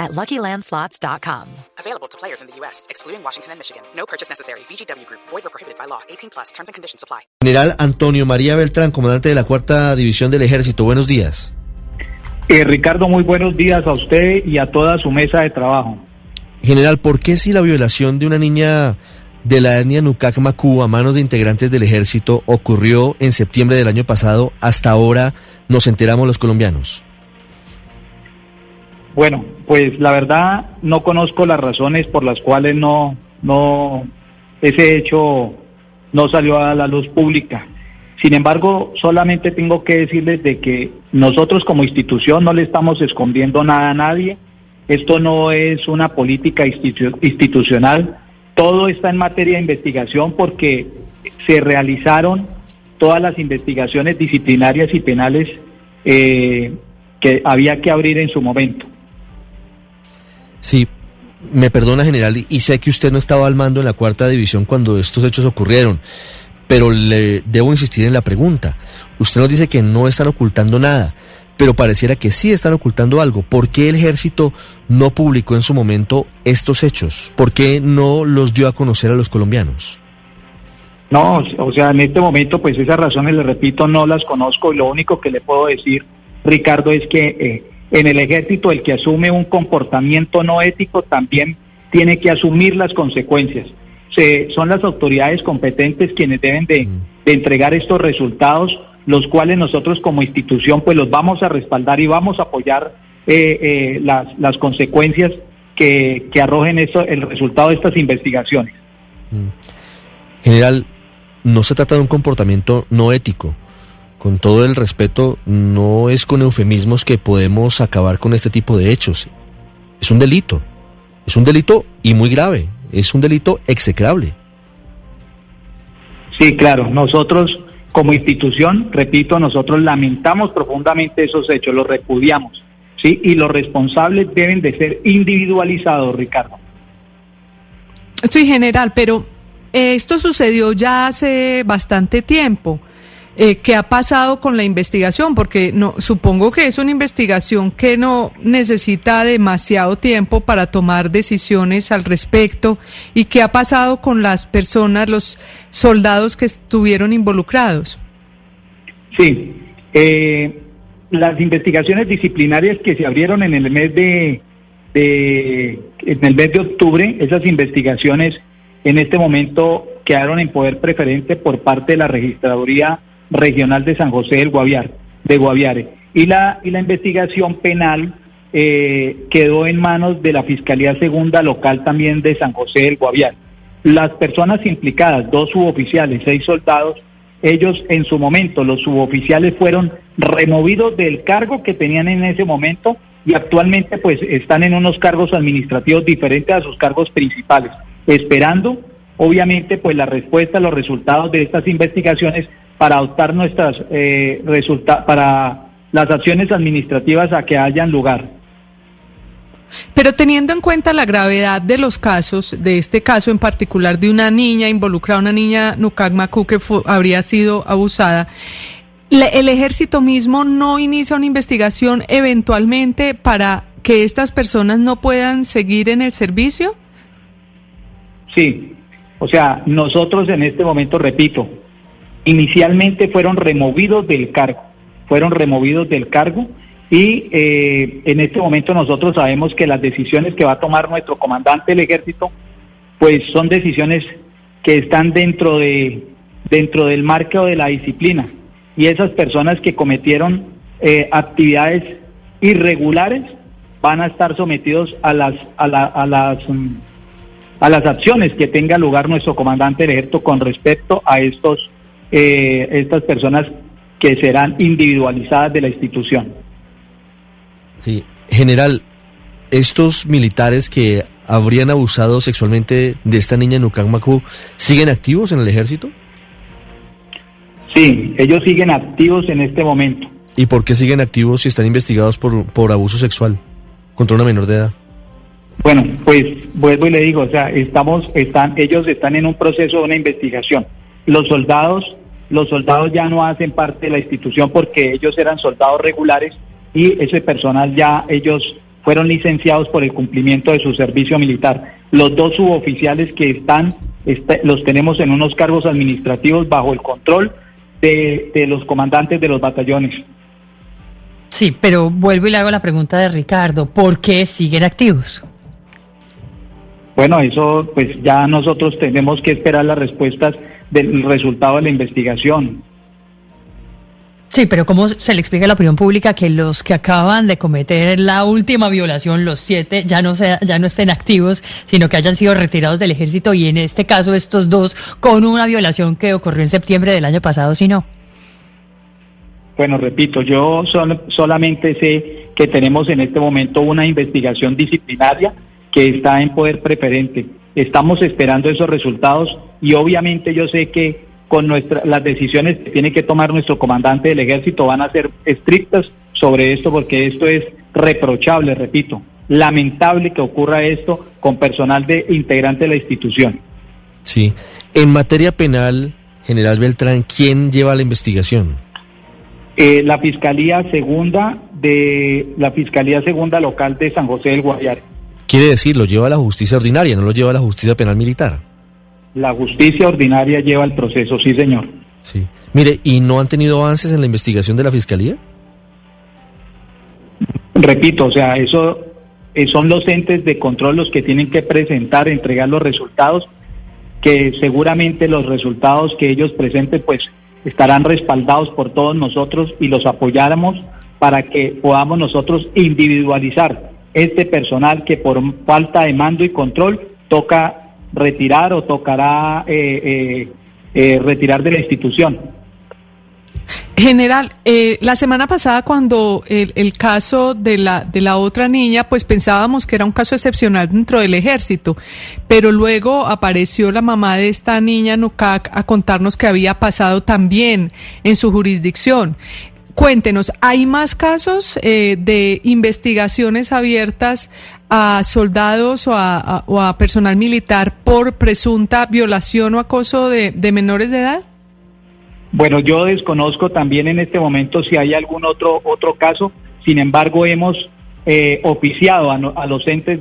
at LuckyLandSlots.com. Available to players in the U.S., excluding Washington and Michigan. No purchase necessary. VGW Group. Void or prohibited by law. 18 plus. Terms and conditions apply. General Antonio María Beltrán, comandante de la Cuarta División del Ejército. Buenos días. Eh, Ricardo, muy buenos días a usted y a toda su mesa de trabajo. General, ¿por qué si la violación de una niña de la etnia Nukak Maku a manos de integrantes del ejército ocurrió en septiembre del año pasado, hasta ahora nos enteramos los colombianos? Bueno, pues la verdad no conozco las razones por las cuales no, no, ese hecho no salió a la luz pública. Sin embargo, solamente tengo que decirles de que nosotros como institución no le estamos escondiendo nada a nadie. Esto no es una política institu- institucional. Todo está en materia de investigación porque se realizaron todas las investigaciones disciplinarias y penales eh, que había que abrir en su momento. Sí, me perdona, general, y- sé que usted no estaba al mando en la Cuarta División cuando estos hechos ocurrieron, pero le debo insistir en la pregunta. Usted nos dice que no están ocultando nada, pero pareciera que sí están ocultando algo. ¿Por qué el ejército no publicó en su momento estos hechos? ¿Por qué no los dio a conocer a los colombianos? No, o sea, en este momento, pues esas razones, le repito, no las conozco y lo único que le puedo decir, Ricardo, es que eh, en el ejército el que asume un comportamiento no ético también tiene que asumir las consecuencias. Se, son las autoridades competentes quienes deben de, de entregar estos resultados, los cuales nosotros como institución pues los vamos a respaldar y vamos a apoyar eh, eh, las, las consecuencias que, que arrojen eso, el resultado de estas investigaciones. General, no se trata de un comportamiento no ético. Con todo el respeto, no es con eufemismos que podemos acabar con este tipo de hechos. Es un delito. Es un delito y muy grave. Es un delito execrable. Sí, claro. Nosotros, como institución, repito, nosotros lamentamos profundamente esos hechos, los repudiamos, ¿sí? Y los responsables deben de ser individualizados, Ricardo. Sí, general, pero eh, esto sucedió ya hace bastante tiempo. Eh, ¿Qué ha pasado con la investigación? Porque no, supongo que es una investigación que no necesita demasiado tiempo para tomar decisiones al respecto. ¿Y qué ha pasado con las personas, los soldados que estuvieron involucrados? Sí. eh, las investigaciones disciplinarias que se abrieron en el mes de, de- en el mes de octubre, esas investigaciones en este momento quedaron en poder preferente por parte de la registraduría regional de San José del Guaviare, de Guaviare. Y la, y la investigación penal eh, quedó en manos de la Fiscalía Segunda Local también de San José del Guaviare. Las personas implicadas, dos suboficiales, seis soldados, ellos en su momento, los suboficiales fueron removidos del cargo que tenían en ese momento y actualmente pues están en unos cargos administrativos diferentes a sus cargos principales, esperando obviamente pues la respuesta, los resultados de estas investigaciones para adoptar nuestras eh, resulta para las acciones administrativas a que hayan lugar. Pero teniendo en cuenta la gravedad de los casos, de este caso en particular de una niña involucrada, una niña Nukak Maku que habría sido abusada, ¿el ejército mismo no inicia una investigación eventualmente para que estas personas no puedan seguir en el servicio? Sí, o sea, nosotros en este momento, repito, inicialmente fueron removidos del cargo, fueron removidos del cargo y eh, en este momento nosotros sabemos que las decisiones que va a tomar nuestro comandante del ejército, pues son decisiones que están dentro de dentro del marco de la disciplina. Y esas personas que cometieron eh, actividades irregulares van a estar sometidos a las a, la- a las mm, a las acciones que tenga lugar nuestro comandante del ejército con respecto a estos eh, estas personas que serán individualizadas de la institución. Sí. General, ¿estos militares que habrían abusado sexualmente de esta niña en Ucamacu siguen activos en el ejército? Sí, ellos siguen activos en este momento. ¿Y por qué siguen activos si están investigados por, por abuso sexual contra una menor de edad? Bueno, pues vuelvo y le digo, o sea, estamos, están, ellos están en un proceso de una investigación. Los soldados, los soldados ya no hacen parte de la institución porque ellos eran soldados regulares y ese personal ya ellos fueron licenciados por el cumplimiento de su servicio militar. Los dos suboficiales que están, este, los tenemos en unos cargos administrativos bajo el control de, de los comandantes de los batallones. Sí, pero vuelvo y le hago la pregunta de Ricardo, ¿por qué siguen activos? Bueno, eso pues ya nosotros tenemos que esperar las respuestas del resultado de la investigación. Sí, pero ¿cómo se le explica a la opinión pública que los que acaban de cometer la última violación, los siete, ya no, sea, ya no estén activos, sino que hayan sido retirados del ejército y en este caso estos dos con una violación que ocurrió en septiembre del año pasado, si no? Bueno, repito, yo solamente sé que tenemos en este momento una investigación disciplinaria que está en poder preferente. Estamos esperando esos resultados y obviamente yo sé que con nuestra, las decisiones que tiene que tomar nuestro comandante del ejército van a ser estrictas sobre esto porque esto es reprochable, repito, lamentable que ocurra esto con personal de integrante de la institución. Sí, en materia penal, general Beltrán, ¿quién lleva la investigación? Eh, la Fiscalía Segunda de la Fiscalía Segunda Local de San José del Guayare. Quiere decir, lo lleva la justicia ordinaria, no lo lleva la justicia penal militar. La justicia ordinaria lleva el proceso, sí, señor. Sí. Mire, ¿y no han tenido avances en la investigación de la fiscalía? Repito, o sea, eso eh, son los entes de control los que tienen que presentar, entregar los resultados, que seguramente los resultados que ellos presenten, pues estarán respaldados por todos nosotros y los apoyáramos para que podamos nosotros individualizar este personal que por falta de mando y control toca retirar o tocará eh, eh, eh, retirar de la institución. General, la semana pasada cuando el, el, caso de la, de la otra niña, pues pensábamos que era un caso excepcional dentro del ejército, pero luego apareció la mamá de esta niña, Nucac, a contarnos que había pasado también en su jurisdicción. Cuéntenos, ¿hay más casos eh, de investigaciones abiertas a soldados o a, personal militar por presunta violación o acoso de, de, menores de edad? Bueno, yo desconozco también en este momento si hay algún otro otro caso. Sin embargo, hemos eh, oficiado a, a, los entes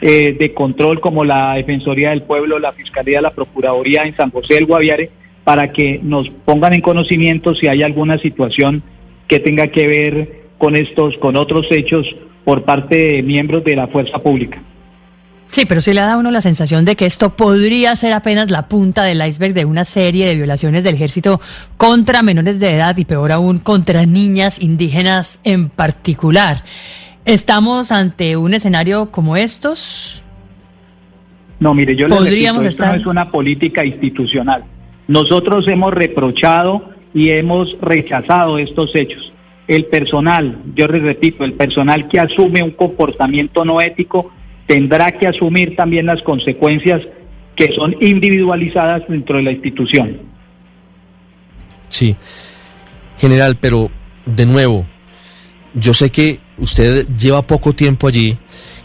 eh, de control como la Defensoría del Pueblo, la Fiscalía, la Procuraduría en San José del Guaviare para que nos pongan en conocimiento si hay alguna situación que tenga que ver con estos, con otros hechos por parte de miembros de la fuerza pública. Sí, pero sí le da a uno la sensación de que esto podría ser apenas la punta del iceberg de una serie de violaciones del ejército contra menores de edad y peor aún contra niñas indígenas en particular. ¿Estamos ante un escenario como estos? No, mire, yo le repito, esto no es una política institucional. Nosotros hemos reprochado y hemos rechazado estos hechos. El personal, yo les repito, el personal que asume un comportamiento no ético tendrá que asumir también las consecuencias que son individualizadas dentro de la institución. Sí, general, pero de nuevo, yo sé que usted lleva poco tiempo allí,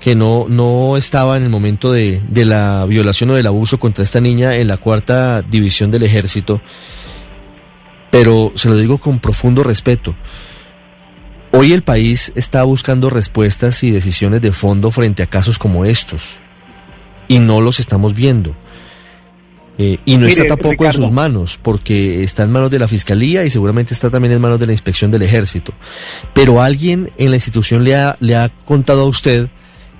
que no, no estaba en el momento de, de la violación o del abuso contra esta niña en la cuarta división del ejército pero se lo digo con profundo respeto. Hoy el país está buscando respuestas y decisiones de fondo frente a casos como estos, y no los estamos viendo. Eh, y no Mire, está tampoco Ricardo. en sus manos, porque está en manos de la Fiscalía y seguramente está también en manos de la Inspección del Ejército. Pero alguien en la institución le ha, le ha contado a usted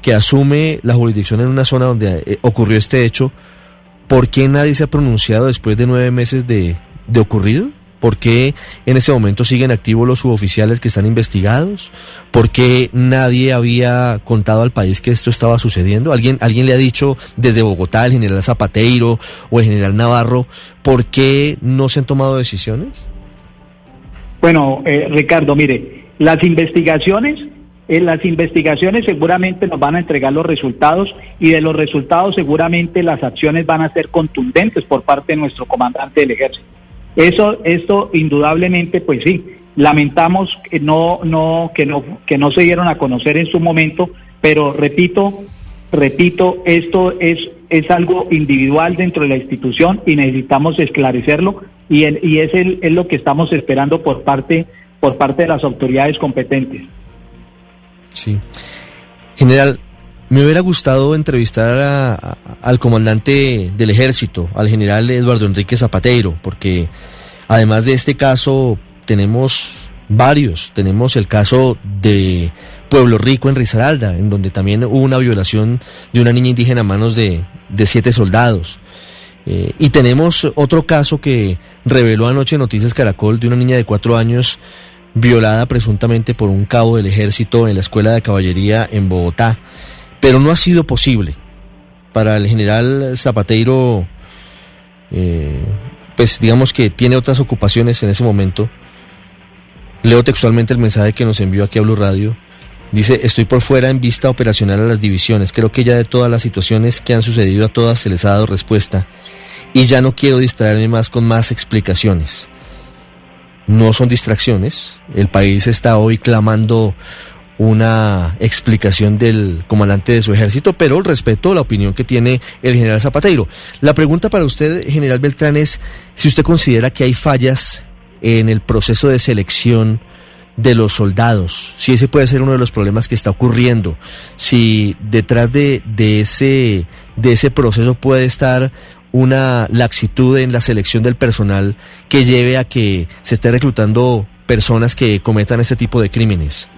que asume la jurisdicción en una zona donde eh, ocurrió este hecho, ¿por qué nadie se ha pronunciado después de nueve meses de, de ocurrido? ¿Por qué en ese momento siguen activos los suboficiales que están investigados? ¿Por qué nadie había contado al país que esto estaba sucediendo? ¿Alguien, alguien le ha dicho desde Bogotá, el general Zapateiro o el general Navarro, por qué no se han tomado decisiones? Bueno, eh, Ricardo, mire, las investigaciones, en las investigaciones seguramente nos van a entregar los resultados y de los resultados seguramente las acciones van a ser contundentes por parte de nuestro comandante del ejército. Eso, esto indudablemente, pues sí, lamentamos que no, no, que no, que no se dieron a conocer en su momento, pero repito, repito, esto es, es algo individual dentro de la institución y necesitamos esclarecerlo y, el, y es, el, es lo que estamos esperando por parte, por parte de las autoridades competentes. Sí. General, me hubiera gustado entrevistar a, al comandante del ejército, al general Eduardo Enrique Zapateiro, porque además de este caso tenemos varios. Tenemos el caso de Pueblo Rico en Risaralda, en donde también hubo una violación de una niña indígena a manos de, de siete soldados. Eh, y tenemos otro caso que reveló anoche Noticias Caracol de una niña de cuatro años violada presuntamente por un cabo del ejército en la escuela de caballería en Bogotá pero no ha sido posible para el general Zapateiro, eh, pues digamos que tiene otras ocupaciones en ese momento. Leo textualmente el mensaje que nos envió aquí a Blue Radio. Dice, estoy por fuera en vista operacional a las divisiones. Creo que ya de todas las situaciones que han sucedido a todas se les ha dado respuesta. Y ya no quiero distraerme más con más explicaciones. No son distracciones. El país está hoy clamando una explicación del comandante de su ejército, pero respeto la opinión que tiene el general Zapateiro. La pregunta para usted, general Beltrán, es si usted considera que hay fallas en el proceso de selección de los soldados, si ese puede ser uno de los problemas que está ocurriendo, si detrás de, de, ese, de ese proceso puede estar una laxitud en la selección del personal que lleve a que se esté reclutando personas que cometan este tipo de crímenes.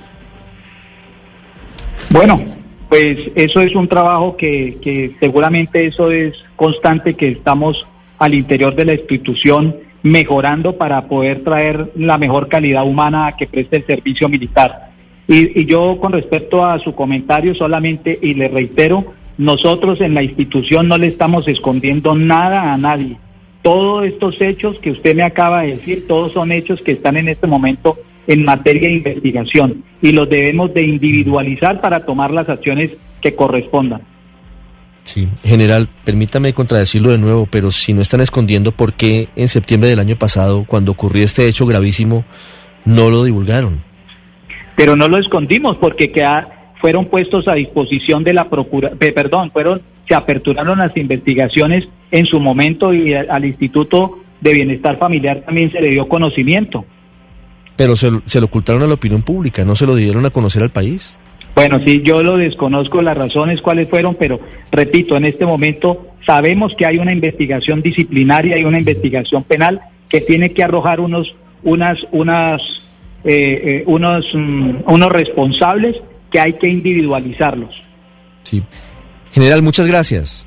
Bueno, pues eso es un trabajo que, que seguramente eso es constante, que estamos al interior de la institución mejorando para poder traer la mejor calidad humana que preste el servicio militar. Y, y, yo con respecto a su comentario solamente, y le reitero, nosotros en la institución no le estamos escondiendo nada a nadie. Todos estos hechos que usted me acaba de decir, todos son hechos que están en este momento en materia de investigación y los debemos de individualizar para tomar las acciones que correspondan. Sí, general, permítame contradecirlo de nuevo, pero si no están escondiendo, ¿por qué en septiembre del año pasado, cuando ocurrió este hecho gravísimo, no lo divulgaron? Pero no lo escondimos porque queda, fueron puestos a disposición de la procura, perdón, fueron se aperturaron las investigaciones en su momento y al Instituto de Bienestar Familiar también se le dio conocimiento pero se, se, lo ocultaron a la opinión pública, no se lo dieron a conocer al país. Bueno, sí, yo lo desconozco las razones cuáles fueron, pero repito, en este momento sabemos que hay una investigación disciplinaria y una investigación penal que tiene que arrojar unos, unas, unas, eh, eh, unos, um, unos responsables que hay que individualizarlos. Sí. General, muchas gracias.